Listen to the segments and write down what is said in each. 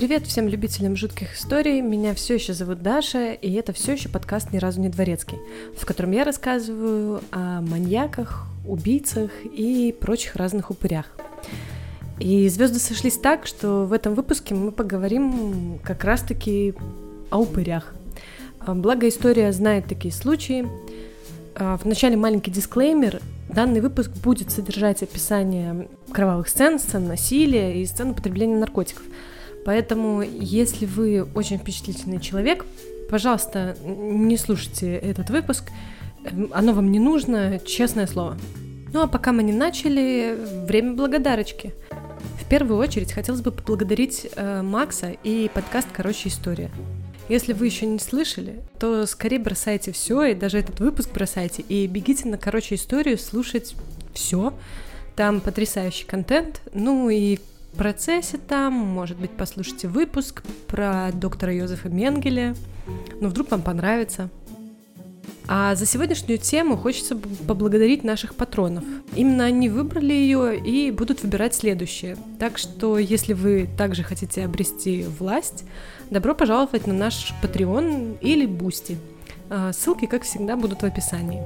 Привет всем любителям жутких историй. Меня все еще зовут Даша, и это все еще подкаст «Ни разу не дворецкий», в котором я рассказываю о маньяках, убийцах и прочих разных упырях. И звезды сошлись так, что в этом выпуске мы поговорим как раз-таки о упырях. А, благо история знает такие случаи. А, в начале маленький дисклеймер. Данный выпуск будет содержать описание кровавых сцен, сцен насилия и сцен употребления наркотиков. Поэтому, если вы очень впечатлительный человек, пожалуйста, не слушайте этот выпуск. Оно вам не нужно, честное слово. Ну а пока мы не начали, время благодарочки. В первую очередь хотелось бы поблагодарить э, Макса и подкаст «Короче, история». Если вы еще не слышали, то скорее бросайте все, и даже этот выпуск бросайте, и бегите на «Короче, историю» слушать все. Там потрясающий контент, ну и в процессе там, может быть, послушайте выпуск про доктора Йозефа Менгеле, ну вдруг вам понравится. А за сегодняшнюю тему хочется поблагодарить наших патронов. Именно они выбрали ее и будут выбирать следующее. Так что, если вы также хотите обрести власть, добро пожаловать на наш Patreon или Boosty. Ссылки, как всегда, будут в описании.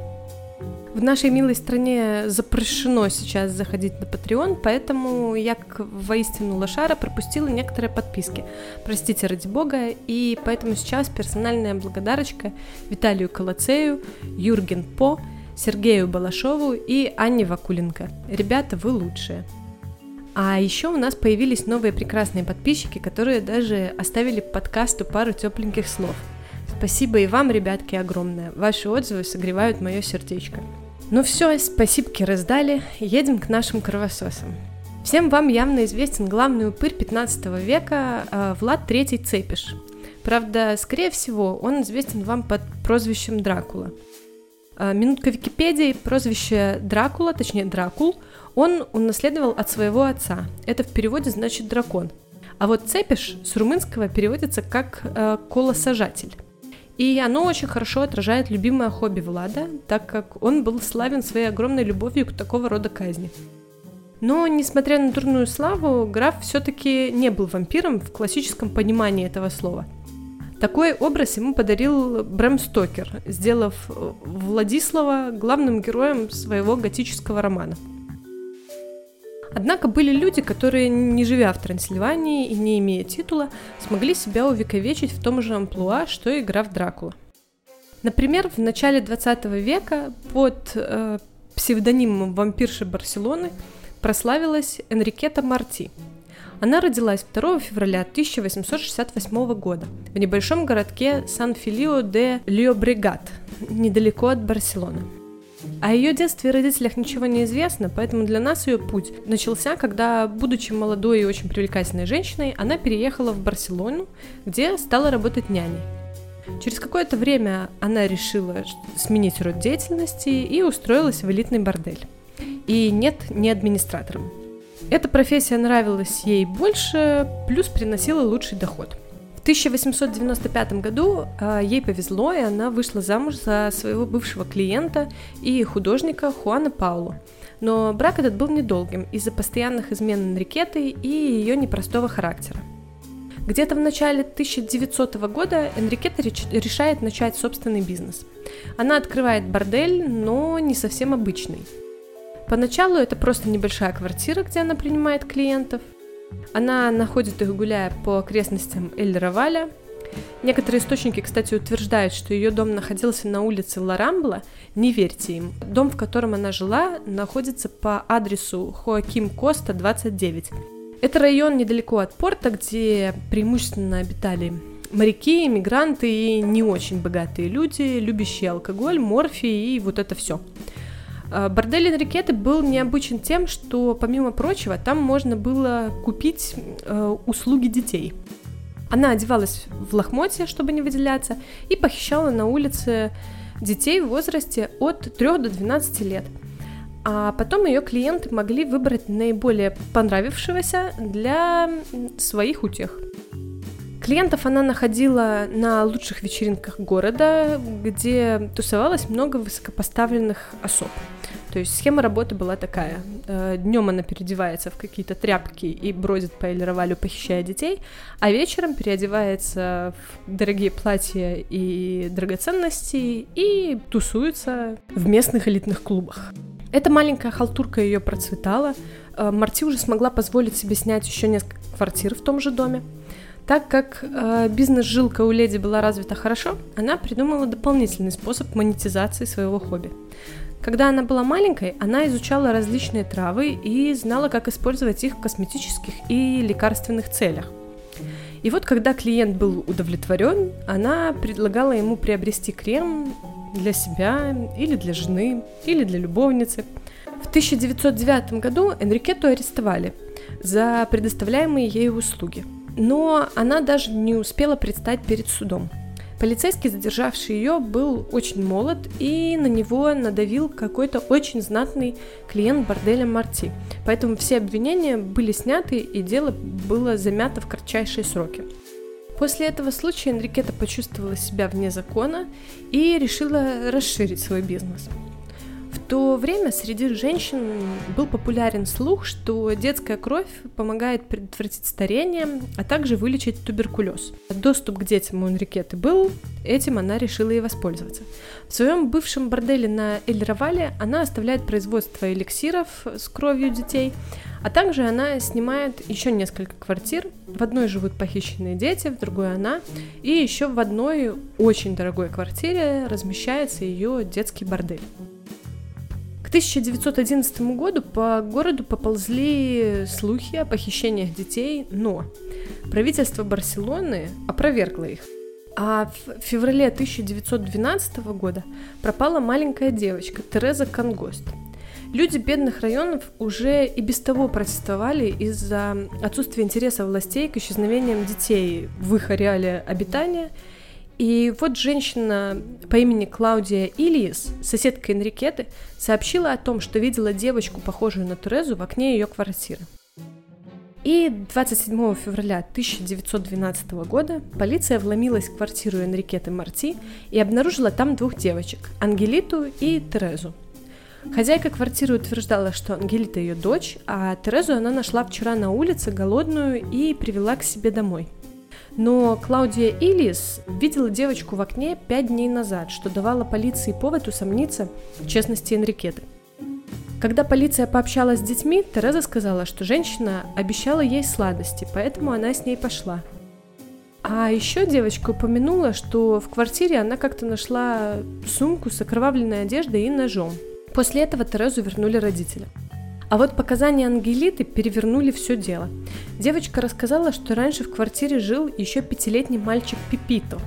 В нашей милой стране запрещено сейчас заходить на Patreon, поэтому я, как воистину лошара, пропустила некоторые подписки. Простите ради бога, и поэтому сейчас персональная благодарочка Виталию Колоцею, Юрген По, Сергею Балашову и Анне Вакуленко. Ребята, вы лучшие. А еще у нас появились новые прекрасные подписчики, которые даже оставили подкасту пару тепленьких слов. Спасибо и вам, ребятки, огромное. Ваши отзывы согревают мое сердечко. Ну все, спасибки раздали, едем к нашим кровососам. Всем вам явно известен главный упырь 15 века э, Влад III Цепиш. Правда, скорее всего, он известен вам под прозвищем Дракула. Э, минутка Википедии, прозвище Дракула, точнее Дракул, он унаследовал от своего отца. Это в переводе значит дракон. А вот Цепиш с румынского переводится как э, колосажатель. И оно очень хорошо отражает любимое хобби Влада, так как он был славен своей огромной любовью к такого рода казни. Но, несмотря на дурную славу, граф все-таки не был вампиром в классическом понимании этого слова. Такой образ ему подарил Брэм Стокер, сделав Владислава главным героем своего готического романа – Однако были люди, которые, не живя в Трансильвании и не имея титула, смогли себя увековечить в том же амплуа, что и граф Дракула. Например, в начале 20 века под э, псевдонимом вампирши Барселоны прославилась Энрикета Марти. Она родилась 2 февраля 1868 года в небольшом городке Сан-Филио де Лиобрегат, недалеко от Барселоны. О ее детстве и родителях ничего не известно, поэтому для нас ее путь начался, когда, будучи молодой и очень привлекательной женщиной, она переехала в Барселону, где стала работать няней. Через какое-то время она решила сменить род деятельности и устроилась в элитный бордель. И нет, не администратором. Эта профессия нравилась ей больше, плюс приносила лучший доход – 1895 году э, ей повезло, и она вышла замуж за своего бывшего клиента и художника Хуана Пауло. Но брак этот был недолгим из-за постоянных измен Энрикеты и ее непростого характера. Где-то в начале 1900 года Энрикета решает начать собственный бизнес. Она открывает бордель, но не совсем обычный. Поначалу это просто небольшая квартира, где она принимает клиентов, она находит их, гуляя по окрестностям Эль-Раваля. Некоторые источники, кстати, утверждают, что ее дом находился на улице Ларамбла. Не верьте им. Дом, в котором она жила, находится по адресу Хоаким Коста, 29. Это район недалеко от порта, где преимущественно обитали моряки, иммигранты и не очень богатые люди, любящие алкоголь, морфий и вот это все. А, бордель Энрикеты был необычен тем, что, помимо прочего, там можно было купить э, услуги детей. Она одевалась в лохмотье, чтобы не выделяться, и похищала на улице детей в возрасте от 3 до 12 лет. А потом ее клиенты могли выбрать наиболее понравившегося для своих утех. Клиентов она находила на лучших вечеринках города, где тусовалось много высокопоставленных особ. То есть схема работы была такая. Э, Днем она переодевается в какие-то тряпки и бродит по Эльровалю, похищая детей, а вечером переодевается в дорогие платья и драгоценности и тусуется в местных элитных клубах. Эта маленькая халтурка ее процветала. Э, Марти уже смогла позволить себе снять еще несколько квартир в том же доме. Так как э, бизнес-жилка у леди была развита хорошо, она придумала дополнительный способ монетизации своего хобби. Когда она была маленькой, она изучала различные травы и знала, как использовать их в косметических и лекарственных целях. И вот когда клиент был удовлетворен, она предлагала ему приобрести крем для себя или для жены, или для любовницы. В 1909 году Энрикету арестовали за предоставляемые ей услуги – но она даже не успела предстать перед судом. Полицейский, задержавший ее, был очень молод и на него надавил какой-то очень знатный клиент борделя Марти. Поэтому все обвинения были сняты и дело было замято в кратчайшие сроки. После этого случая Энрикета почувствовала себя вне закона и решила расширить свой бизнес – то время среди женщин был популярен слух, что детская кровь помогает предотвратить старение, а также вылечить туберкулез. Доступ к детям у Энрикеты был, этим она решила и воспользоваться. В своем бывшем борделе на Эльровале она оставляет производство эликсиров с кровью детей, а также она снимает еще несколько квартир. В одной живут похищенные дети, в другой она. И еще в одной очень дорогой квартире размещается ее детский бордель. 1911 году по городу поползли слухи о похищениях детей, но правительство Барселоны опровергло их. А в феврале 1912 года пропала маленькая девочка Тереза Конгост. Люди бедных районов уже и без того протестовали из-за отсутствия интереса властей к исчезновениям детей в их ареале обитания – и вот женщина по имени Клаудия Ильис, соседка Энрикеты, сообщила о том, что видела девочку, похожую на Терезу, в окне ее квартиры. И 27 февраля 1912 года полиция вломилась в квартиру Энрикеты Марти и обнаружила там двух девочек – Ангелиту и Терезу. Хозяйка квартиры утверждала, что Ангелита ее дочь, а Терезу она нашла вчера на улице голодную и привела к себе домой – но Клаудия Илис видела девочку в окне пять дней назад, что давало полиции повод усомниться в честности Энрикеты. Когда полиция пообщалась с детьми, Тереза сказала, что женщина обещала ей сладости, поэтому она с ней пошла. А еще девочка упомянула, что в квартире она как-то нашла сумку с окровавленной одеждой и ножом. После этого Терезу вернули родителям. А вот показания Ангелиты перевернули все дело. Девочка рассказала, что раньше в квартире жил еще пятилетний мальчик Пипито,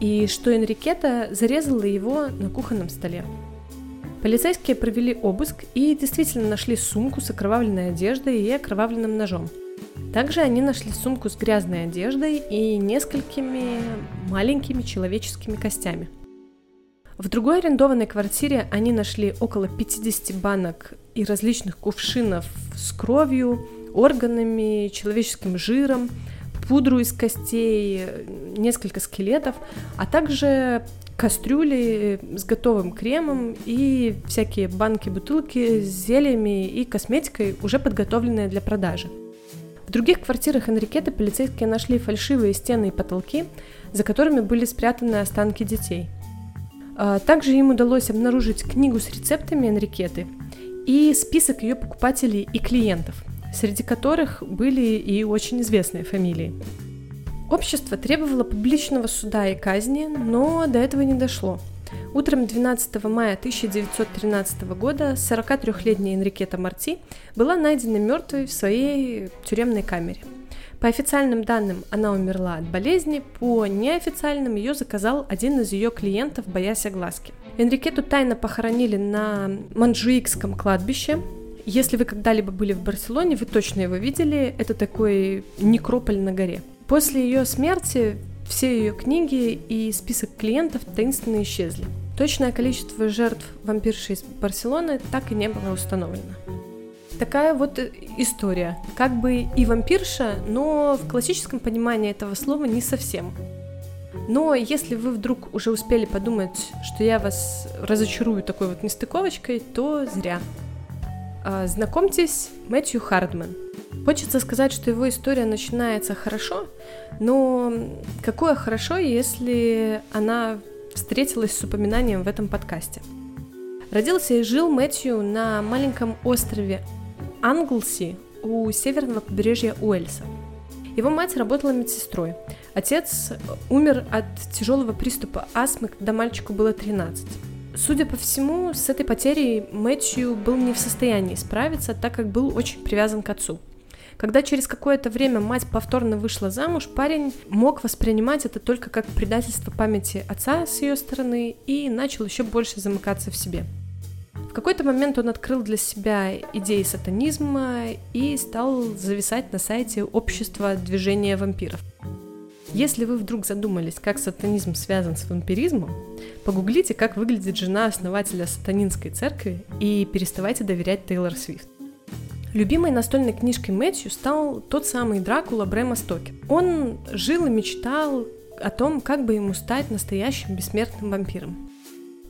и что Энрикета зарезала его на кухонном столе. Полицейские провели обыск и действительно нашли сумку с окровавленной одеждой и окровавленным ножом. Также они нашли сумку с грязной одеждой и несколькими маленькими человеческими костями. В другой арендованной квартире они нашли около 50 банок и различных кувшинов с кровью, органами, человеческим жиром, пудру из костей, несколько скелетов, а также кастрюли с готовым кремом и всякие банки, бутылки с зельями и косметикой, уже подготовленные для продажи. В других квартирах Энрикеты полицейские нашли фальшивые стены и потолки, за которыми были спрятаны останки детей. А, также им удалось обнаружить книгу с рецептами Энрикеты и список ее покупателей и клиентов, среди которых были и очень известные фамилии. Общество требовало публичного суда и казни, но до этого не дошло. Утром 12 мая 1913 года 43-летняя Энрикета Марти была найдена мертвой в своей тюремной камере. По официальным данным она умерла от болезни, по неофициальным ее заказал один из ее клиентов, боясь огласки – Энрикету тайно похоронили на Манжуикском кладбище. Если вы когда-либо были в Барселоне, вы точно его видели. Это такой некрополь на горе. После ее смерти все ее книги и список клиентов таинственно исчезли. Точное количество жертв вампирши из Барселоны так и не было установлено. Такая вот история. Как бы и вампирша, но в классическом понимании этого слова не совсем. Но если вы вдруг уже успели подумать, что я вас разочарую такой вот нестыковочкой, то зря. А, знакомьтесь, Мэтью Хардман. Хочется сказать, что его история начинается хорошо, но какое хорошо, если она встретилась с упоминанием в этом подкасте. Родился и жил Мэтью на маленьком острове Англси у северного побережья Уэльса. Его мать работала медсестрой. Отец умер от тяжелого приступа астмы, когда мальчику было 13. Судя по всему, с этой потерей Мэтью был не в состоянии справиться, так как был очень привязан к отцу. Когда через какое-то время мать повторно вышла замуж, парень мог воспринимать это только как предательство памяти отца с ее стороны и начал еще больше замыкаться в себе. В какой-то момент он открыл для себя идеи сатанизма и стал зависать на сайте общества движения вампиров. Если вы вдруг задумались, как сатанизм связан с вампиризмом, погуглите, как выглядит жена основателя сатанинской церкви и переставайте доверять Тейлор Свифт. Любимой настольной книжкой Мэтью стал тот самый Дракула Брэма Стокер. Он жил и мечтал о том, как бы ему стать настоящим бессмертным вампиром.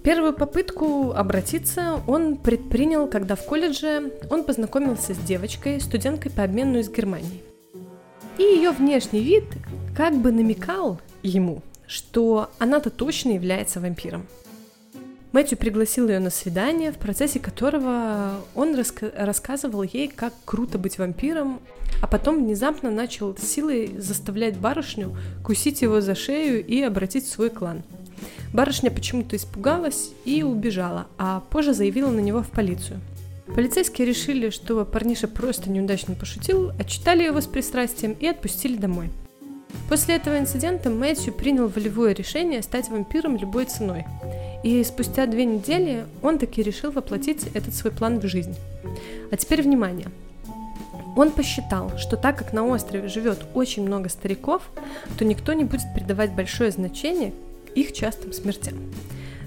Первую попытку обратиться он предпринял, когда в колледже он познакомился с девочкой, студенткой по обмену из Германии. И ее внешний вид как бы намекал ему, что она-то точно является вампиром. Мэтью пригласил ее на свидание, в процессе которого он раска- рассказывал ей, как круто быть вампиром, а потом внезапно начал силой заставлять барышню кусить его за шею и обратить в свой клан. Барышня почему-то испугалась и убежала, а позже заявила на него в полицию. Полицейские решили, что парниша просто неудачно пошутил, отчитали его с пристрастием и отпустили домой – После этого инцидента Мэтью принял волевое решение стать вампиром любой ценой. И спустя две недели он таки решил воплотить этот свой план в жизнь. А теперь внимание. Он посчитал, что так как на острове живет очень много стариков, то никто не будет придавать большое значение их частым смертям.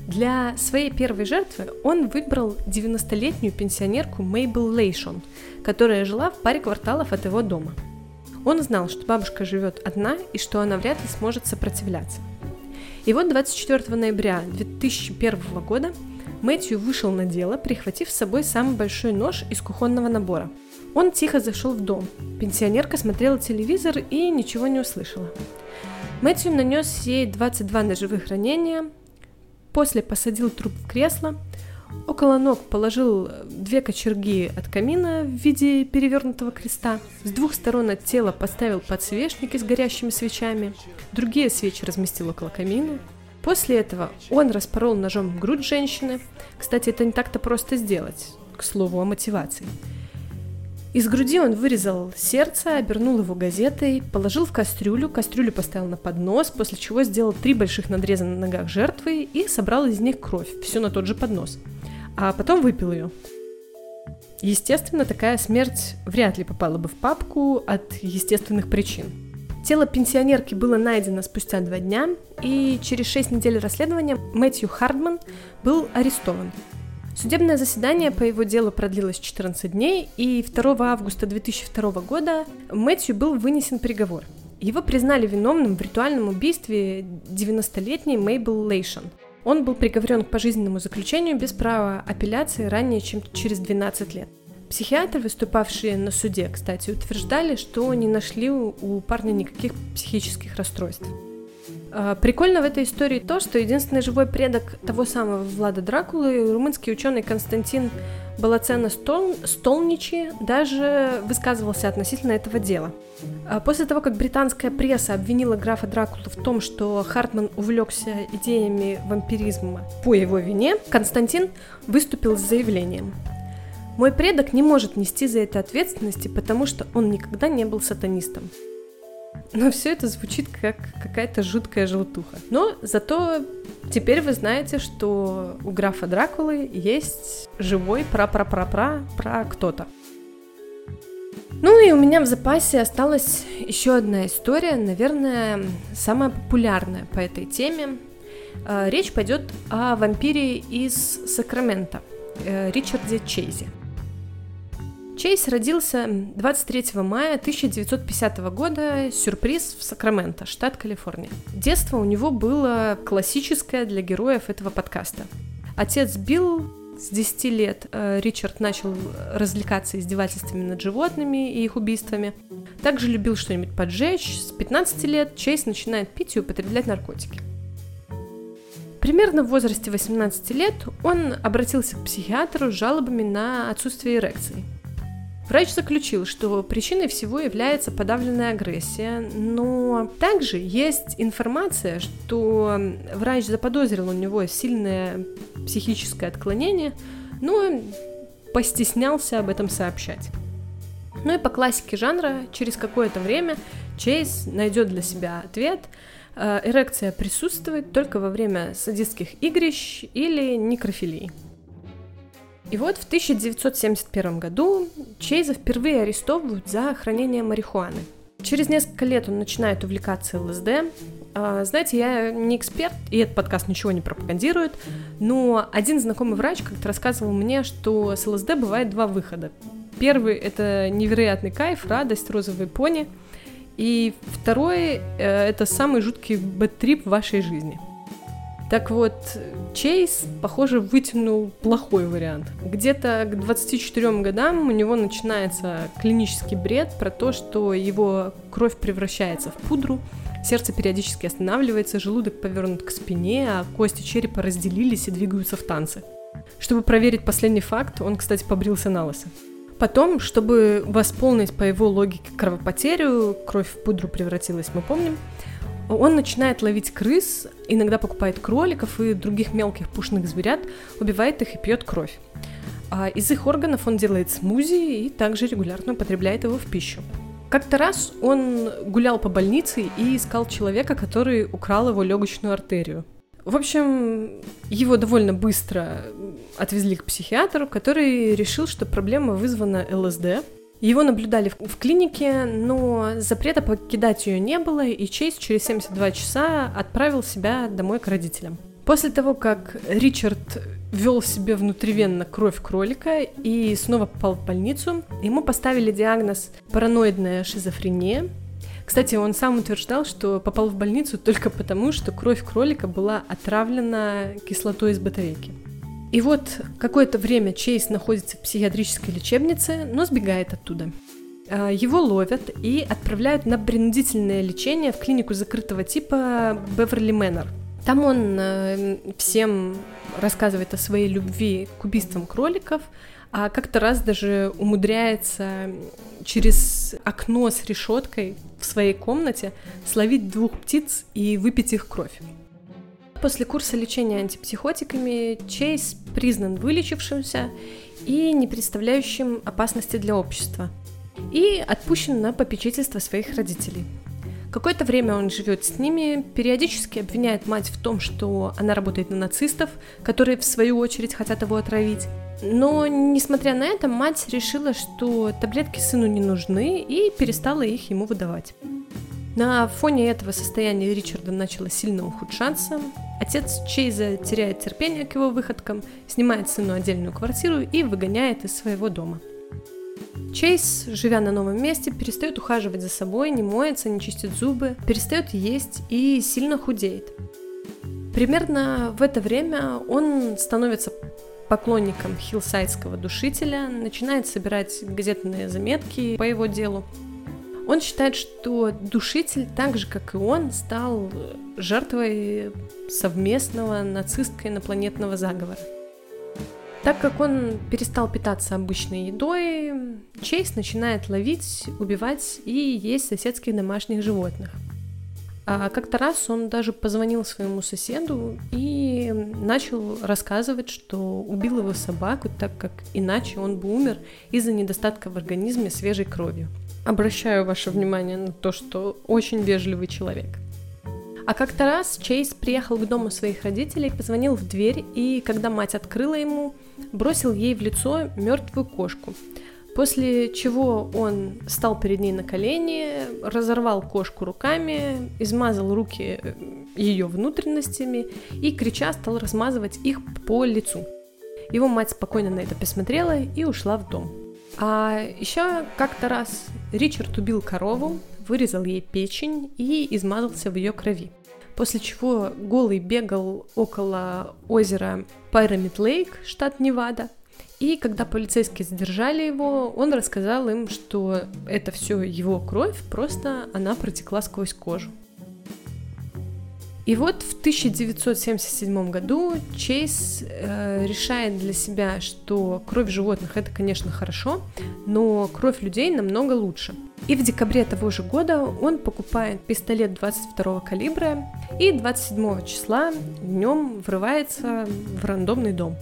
Для своей первой жертвы он выбрал 90-летнюю пенсионерку Мейбл Лейшон, которая жила в паре кварталов от его дома – он знал, что бабушка живет одна и что она вряд ли сможет сопротивляться. И вот 24 ноября 2001 года Мэтью вышел на дело, прихватив с собой самый большой нож из кухонного набора. Он тихо зашел в дом. Пенсионерка смотрела телевизор и ничего не услышала. Мэтью нанес ей 22 ножевых ранения, после посадил труп в кресло, Около ног положил две кочерги от камина в виде перевернутого креста. С двух сторон от тела поставил подсвечники с горящими свечами. Другие свечи разместил около камина. После этого он распорол ножом грудь женщины. Кстати, это не так-то просто сделать, к слову о мотивации. Из груди он вырезал сердце, обернул его газетой, положил в кастрюлю, кастрюлю поставил на поднос, после чего сделал три больших надреза на ногах жертвы и собрал из них кровь, все на тот же поднос – а потом выпил ее. Естественно, такая смерть вряд ли попала бы в папку от естественных причин. Тело пенсионерки было найдено спустя два дня, и через шесть недель расследования Мэтью Хардман был арестован. Судебное заседание по его делу продлилось 14 дней, и 2 августа 2002 года Мэтью был вынесен приговор. Его признали виновным в ритуальном убийстве 90-летней Мейбл Лейшон – он был приговорен к пожизненному заключению без права апелляции ранее, чем через 12 лет. Психиатры, выступавшие на суде, кстати, утверждали, что не нашли у парня никаких психических расстройств. А, прикольно в этой истории то, что единственный живой предок того самого Влада Дракулы, румынский ученый Константин Балацена Стол... Столничи, даже высказывался относительно этого дела. А после того, как британская пресса обвинила графа Дракулу в том, что Хартман увлекся идеями вампиризма по его вине, Константин выступил с заявлением. Мой предок не может нести за это ответственности, потому что он никогда не был сатанистом. Но все это звучит как какая-то жуткая желтуха. Но зато теперь вы знаете, что у графа Дракулы есть живой пра-пра-пра-пра про кто-то. Ну и у меня в запасе осталась еще одна история, наверное, самая популярная по этой теме. Э, речь пойдет о вампире из Сакрамента, э, Ричарде Чейзе. Чейз родился 23 мая 1950 года, сюрприз в Сакраменто, штат Калифорния. Детство у него было классическое для героев этого подкаста. Отец Билл с 10 лет э, Ричард начал развлекаться издевательствами над животными и их убийствами. Также любил что-нибудь поджечь. С 15 лет Чейз начинает пить и употреблять наркотики. Примерно в возрасте 18 лет он обратился к психиатру с жалобами на отсутствие эрекции. Врач заключил, что причиной всего является подавленная агрессия, но также есть информация, что врач заподозрил у него сильное психическое отклонение, но постеснялся об этом сообщать. Ну и по классике жанра, через какое-то время Чейз найдет для себя ответ. Э, эрекция присутствует только во время садистских игрищ или некрофилии. И вот в 1971 году Чейза впервые арестовывают за хранение марихуаны. Через несколько лет он начинает увлекаться ЛСД. А, знаете, я не эксперт, и этот подкаст ничего не пропагандирует, но один знакомый врач как-то рассказывал мне, что с ЛСД бывает два выхода. Первый — это невероятный кайф, радость, розовые пони. И второй — э, это самый жуткий бэттрип в вашей жизни — так вот, Чейз, похоже, вытянул плохой вариант. Где-то к 24 годам у него начинается клинический бред про то, что его кровь превращается в пудру, сердце периодически останавливается, желудок повернут к спине, а кости черепа разделились и двигаются в танце. Чтобы проверить последний факт, он, кстати, побрился на лысо. Потом, чтобы восполнить по его логике кровопотерю, кровь в пудру превратилась, мы помним, он начинает ловить крыс, иногда покупает кроликов и других мелких пушных зверят, убивает их и пьет кровь. А из их органов он делает смузи и также регулярно употребляет его в пищу. Как-то раз он гулял по больнице и искал человека, который украл его легочную артерию. В общем, его довольно быстро отвезли к психиатру, который решил, что проблема вызвана ЛСД, его наблюдали в, клинике, но запрета покидать ее не было, и Чейз через 72 часа отправил себя домой к родителям. После того, как Ричард ввел себе внутривенно кровь кролика и снова попал в больницу, ему поставили диагноз параноидная шизофрения. Кстати, он сам утверждал, что попал в больницу только потому, что кровь кролика была отравлена кислотой из батарейки. И вот какое-то время Чейз находится в психиатрической лечебнице, но сбегает оттуда. А, его ловят и отправляют на принудительное лечение в клинику закрытого типа Беверли Мэннер. Там он э, всем рассказывает о своей любви к убийствам кроликов, а как-то раз даже умудряется через окно с решеткой в своей комнате словить двух птиц и выпить их кровь. После курса лечения антипсихотиками Чейз признан вылечившимся и не представляющим опасности для общества и отпущен на попечительство своих родителей. Какое-то время он живет с ними, периодически обвиняет мать в том, что она работает на нацистов, которые в свою очередь хотят его отравить. Но, несмотря на это, мать решила, что таблетки сыну не нужны и перестала их ему выдавать. На фоне этого состояние Ричарда начало сильно ухудшаться. Отец Чейза теряет терпение к его выходкам, снимает сыну отдельную квартиру и выгоняет из своего дома. Чейз, живя на новом месте, перестает ухаживать за собой, не моется, не чистит зубы, перестает есть и сильно худеет. Примерно в это время он становится поклонником хиллсайдского душителя, начинает собирать газетные заметки по его делу, он считает, что душитель, так же как и он, стал жертвой совместного нацистско-инопланетного заговора. Так как он перестал питаться обычной едой, Чейз начинает ловить, убивать и есть соседских домашних животных. А как-то раз он даже позвонил своему соседу и начал рассказывать, что убил его собаку, так как иначе он бы умер из-за недостатка в организме свежей крови обращаю ваше внимание на то, что очень вежливый человек. А как-то раз Чейз приехал к дому своих родителей, позвонил в дверь, и когда мать открыла ему, бросил ей в лицо мертвую кошку. После чего он стал перед ней на колени, разорвал кошку руками, измазал руки э, ее внутренностями и, крича, стал размазывать их по лицу. Его мать спокойно на это посмотрела и ушла в дом. А еще как-то раз Ричард убил корову, вырезал ей печень и измазался в ее крови. После чего голый бегал около озера Pyramid Лейк, штат Невада. И когда полицейские задержали его, он рассказал им, что это все его кровь, просто она протекла сквозь кожу. И вот в 1977 году Чейз э, решает для себя, что кровь животных это, конечно, хорошо, но кровь людей намного лучше. И в декабре того же года он покупает пистолет 22 калибра и 27 числа днем врывается в рандомный дом.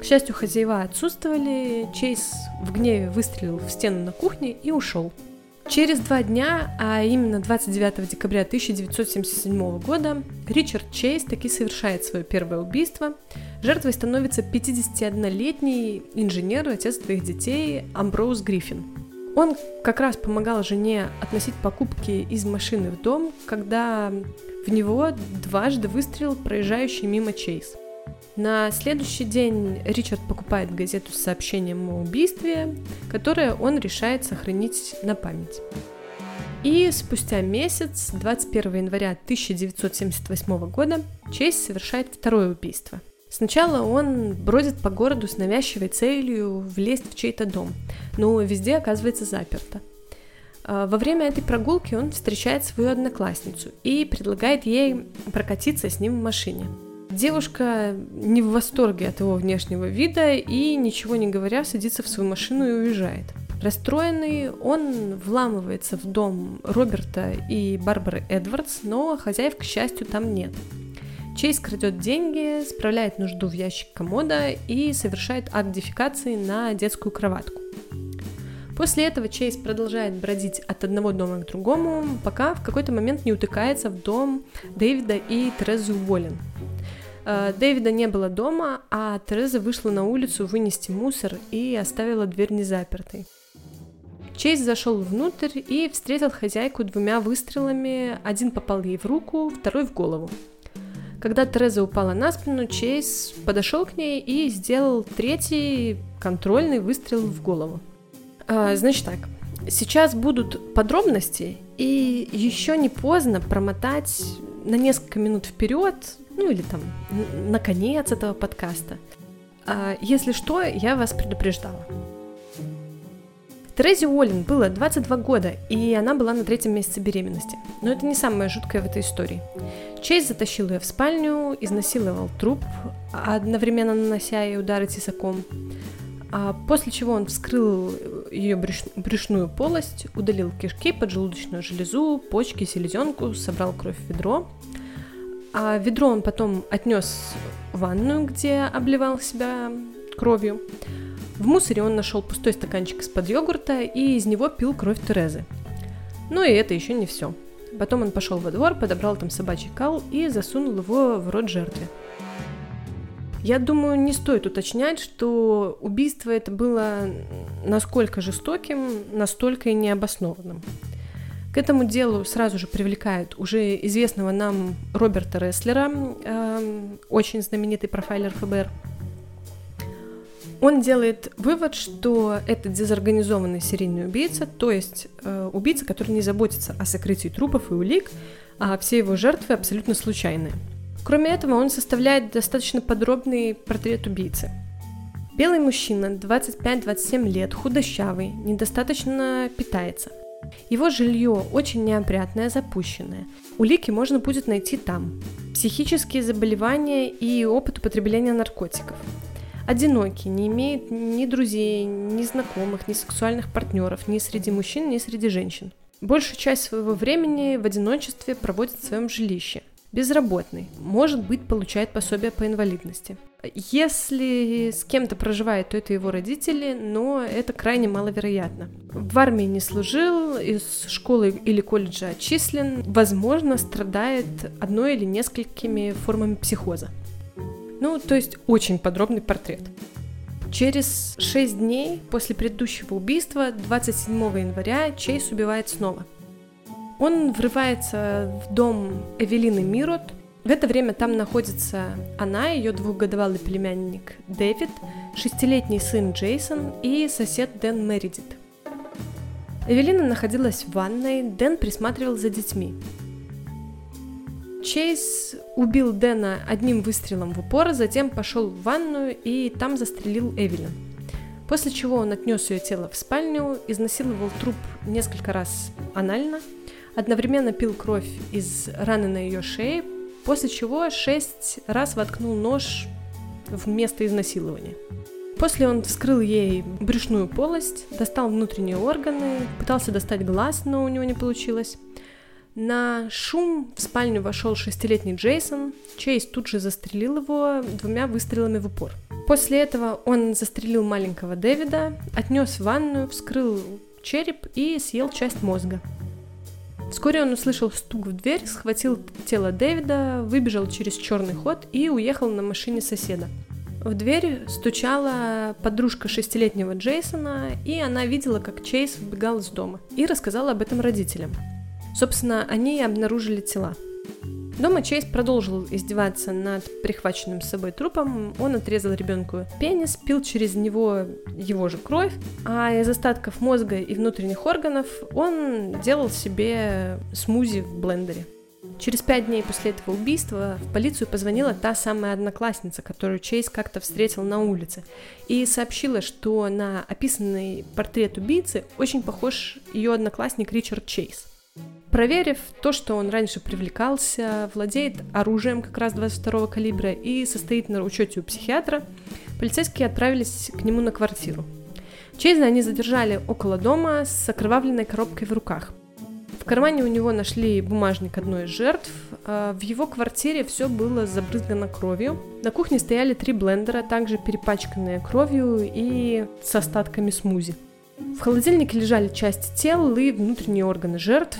К счастью, хозяева отсутствовали, Чейз в гневе выстрелил в стену на кухне и ушел. Через два дня, а именно 29 декабря 1977 года, Ричард Чейз таки совершает свое первое убийство. Жертвой становится 51-летний инженер, отец двоих детей Амброуз Гриффин. Он как раз помогал жене относить покупки из машины в дом, когда в него дважды выстрелил проезжающий мимо Чейз – на следующий день Ричард покупает газету с сообщением о убийстве, которое он решает сохранить на память. И спустя месяц, 21 января 1978 года, Чейз совершает второе убийство. Сначала он бродит по городу с навязчивой целью влезть в чей-то дом, но везде оказывается заперто. А, во время этой прогулки он встречает свою одноклассницу и предлагает ей прокатиться с ним в машине – Девушка не в восторге от его внешнего вида и, ничего не говоря, садится в свою машину и уезжает. Расстроенный, он вламывается в дом Роберта и Барбары Эдвардс, но хозяев, к счастью, там нет. Чейз крадет деньги, справляет нужду в ящик комода и совершает акт дефекации на детскую кроватку. После этого Чейз продолжает бродить от одного дома к другому, пока в какой-то момент не утыкается в дом Дэвида и Терезы Уоллен, Дэвида не было дома, а Тереза вышла на улицу вынести мусор и оставила дверь незапертой. Чейз зашел внутрь и встретил хозяйку двумя выстрелами. Один попал ей в руку, второй в голову. Когда Тереза упала на спину, Чейз подошел к ней и сделал третий контрольный выстрел в голову. А, значит так, сейчас будут подробности, и еще не поздно промотать на несколько минут вперед ну или там на конец этого подкаста. А, если что, я вас предупреждала. Терезе Уоллен было 22 года, и она была на третьем месяце беременности. Но это не самое жуткое в этой истории. Чейз затащил ее в спальню, изнасиловал труп, одновременно нанося ей удары тесаком. А после чего он вскрыл ее брюш... брюшную полость, удалил кишки, поджелудочную железу, почки, селезенку, собрал кровь в ведро, а ведро он потом отнес в ванную, где обливал себя кровью. В мусоре он нашел пустой стаканчик из-под йогурта и из него пил кровь Терезы. Ну и это еще не все. Потом он пошел во двор, подобрал там собачий кал и засунул его в рот жертве. Я думаю, не стоит уточнять, что убийство это было насколько жестоким, настолько и необоснованным. К этому делу сразу же привлекают уже известного нам Роберта Рестлера, э, очень знаменитый профайлер ФБР. Он делает вывод, что это дезорганизованный серийный убийца, то есть э, убийца, который не заботится о сокрытии трупов и улик, а все его жертвы абсолютно случайные. Кроме этого, он составляет достаточно подробный портрет убийцы. Белый мужчина, 25-27 лет, худощавый, недостаточно питается – его жилье очень неопрятное, запущенное. Улики можно будет найти там. Психические заболевания и опыт употребления наркотиков. Одинокий, не имеет ни друзей, ни знакомых, ни сексуальных партнеров, ни среди мужчин, ни среди женщин. Большую часть своего времени в одиночестве проводит в своем жилище. Безработный, может быть, получает пособие по инвалидности. Если с кем-то проживает, то это его родители, но это крайне маловероятно. В армии не служил, из школы или колледжа отчислен, возможно, страдает одной или несколькими формами психоза. Ну, то есть очень подробный портрет. Через 6 дней после предыдущего убийства, 27 января, Чейз убивает снова – он врывается в дом Эвелины Мирот, В это время там находится она, ее двухгодовалый племянник Дэвид, шестилетний сын Джейсон и сосед Дэн Мередит. Эвелина находилась в ванной, Дэн присматривал за детьми. Чейз убил Дэна одним выстрелом в упор, затем пошел в ванную и там застрелил Эвелин. После чего он отнес ее тело в спальню, изнасиловал труп несколько раз анально, одновременно пил кровь из раны на ее шее, после чего шесть раз воткнул нож в место изнасилования. После он вскрыл ей брюшную полость, достал внутренние органы, пытался достать глаз, но у него не получилось. На шум в спальню вошел шестилетний Джейсон. Чейз тут же застрелил его двумя выстрелами в упор. После этого он застрелил маленького Дэвида, отнес в ванную, вскрыл череп и съел часть мозга. Вскоре он услышал стук в дверь, схватил тело Дэвида, выбежал через черный ход и уехал на машине соседа. В дверь стучала подружка шестилетнего Джейсона, и она видела, как Чейз выбегал из дома, и рассказала об этом родителям. Собственно, они обнаружили тела. Дома Чейз продолжил издеваться над прихваченным с собой трупом. Он отрезал ребенку пенис, пил через него его же кровь, а из остатков мозга и внутренних органов он делал себе смузи в блендере. Через пять дней после этого убийства в полицию позвонила та самая одноклассница, которую Чейз как-то встретил на улице, и сообщила, что на описанный портрет убийцы очень похож ее одноклассник Ричард Чейз. Проверив то, что он раньше привлекался, владеет оружием как раз 22 калибра и состоит на учете у психиатра, полицейские отправились к нему на квартиру. Чейза они задержали около дома с окровавленной коробкой в руках. В кармане у него нашли бумажник одной из жертв. А в его квартире все было забрызгано кровью. На кухне стояли три блендера, также перепачканные кровью и с остатками смузи. В холодильнике лежали части тел и внутренние органы жертв,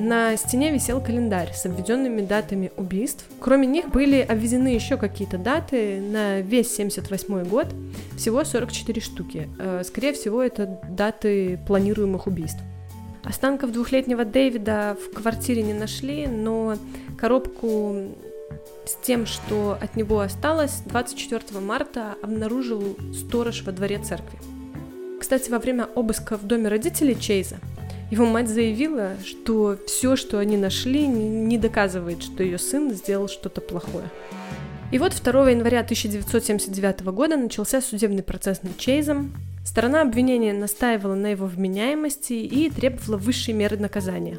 на стене висел календарь с обведенными датами убийств. Кроме них были обведены еще какие-то даты на весь 78 год, всего 44 штуки. Э, скорее всего, это даты планируемых убийств. Останков двухлетнего Дэвида в квартире не нашли, но коробку с тем, что от него осталось, 24 марта обнаружил сторож во дворе церкви. Кстати, во время обыска в доме родителей Чейза его мать заявила, что все, что они нашли, не доказывает, что ее сын сделал что-то плохое. И вот 2 января 1979 года начался судебный процесс над Чейзом. Сторона обвинения настаивала на его вменяемости и требовала высшей меры наказания.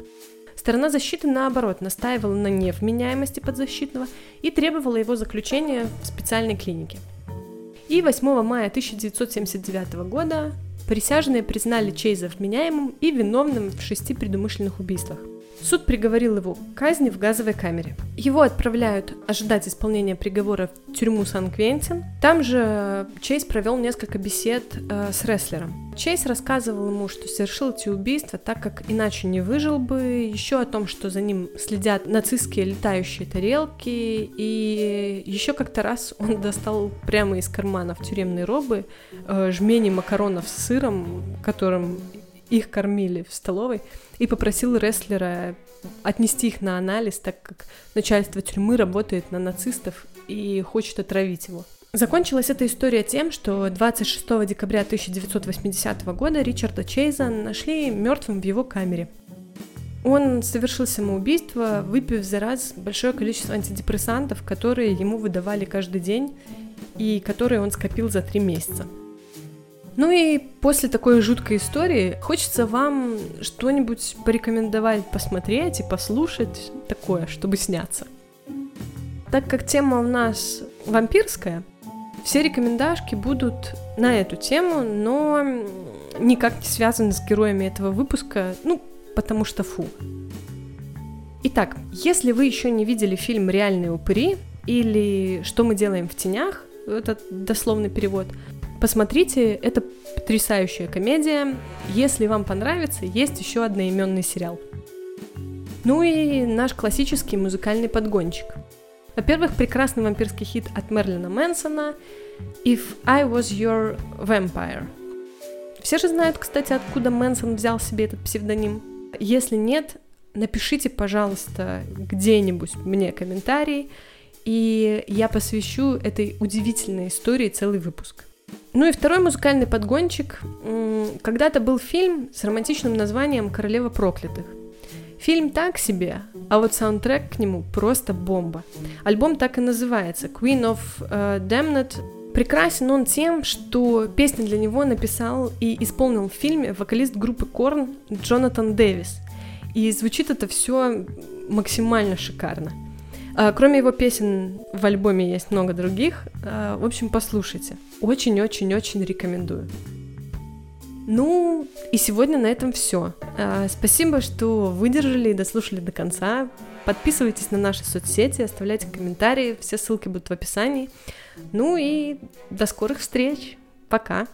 Сторона защиты, наоборот, настаивала на невменяемости подзащитного и требовала его заключения в специальной клинике. И 8 мая 1979 года Присяжные признали Чейза вменяемым и виновным в шести предумышленных убийствах. Суд приговорил его к казни в газовой камере. Его отправляют ожидать исполнения приговора в тюрьму Сан-Квентин. Там же Чейз провел несколько бесед э, с рестлером. Чейз рассказывал ему, что совершил эти убийства, так как иначе не выжил бы, еще о том, что за ним следят нацистские летающие тарелки, и еще как-то раз он достал прямо из карманов тюремной робы э, жмени макаронов с сыром, которым их кормили в столовой, и попросил рестлера отнести их на анализ, так как начальство тюрьмы работает на нацистов и хочет отравить его. Закончилась эта история тем, что 26 декабря 1980 года Ричарда Чейза нашли мертвым в его камере. Он совершил самоубийство, выпив за раз большое количество антидепрессантов, которые ему выдавали каждый день и которые он скопил за три месяца. Ну и после такой жуткой истории хочется вам что-нибудь порекомендовать посмотреть и послушать такое, чтобы сняться. Так как тема у нас вампирская, все рекомендашки будут на эту тему, но никак не связаны с героями этого выпуска, ну, потому что фу. Итак, если вы еще не видели фильм «Реальные упыри» или «Что мы делаем в тенях», это дословный перевод – Посмотрите, это потрясающая комедия. Если вам понравится, есть еще одноименный сериал. Ну и наш классический музыкальный подгончик. Во-первых, прекрасный вампирский хит от Мерлина Мэнсона «If I Was Your Vampire». Все же знают, кстати, откуда Мэнсон взял себе этот псевдоним. Если нет, напишите, пожалуйста, где-нибудь мне комментарий, и я посвящу этой удивительной истории целый выпуск. Ну и второй музыкальный подгончик. Когда-то был фильм с романтичным названием «Королева проклятых». Фильм так себе, а вот саундтрек к нему просто бомба. Альбом так и называется «Queen of uh, Damned». Прекрасен он тем, что песню для него написал и исполнил в фильме вокалист группы Корн Джонатан Дэвис. И звучит это все максимально шикарно. А, кроме его песен в альбоме есть много других. А, в общем, послушайте. Очень-очень-очень рекомендую. Ну, и сегодня на этом все. А, спасибо, что выдержали и дослушали до конца. Подписывайтесь на наши соцсети, оставляйте комментарии, все ссылки будут в описании. Ну и до скорых встреч. Пока.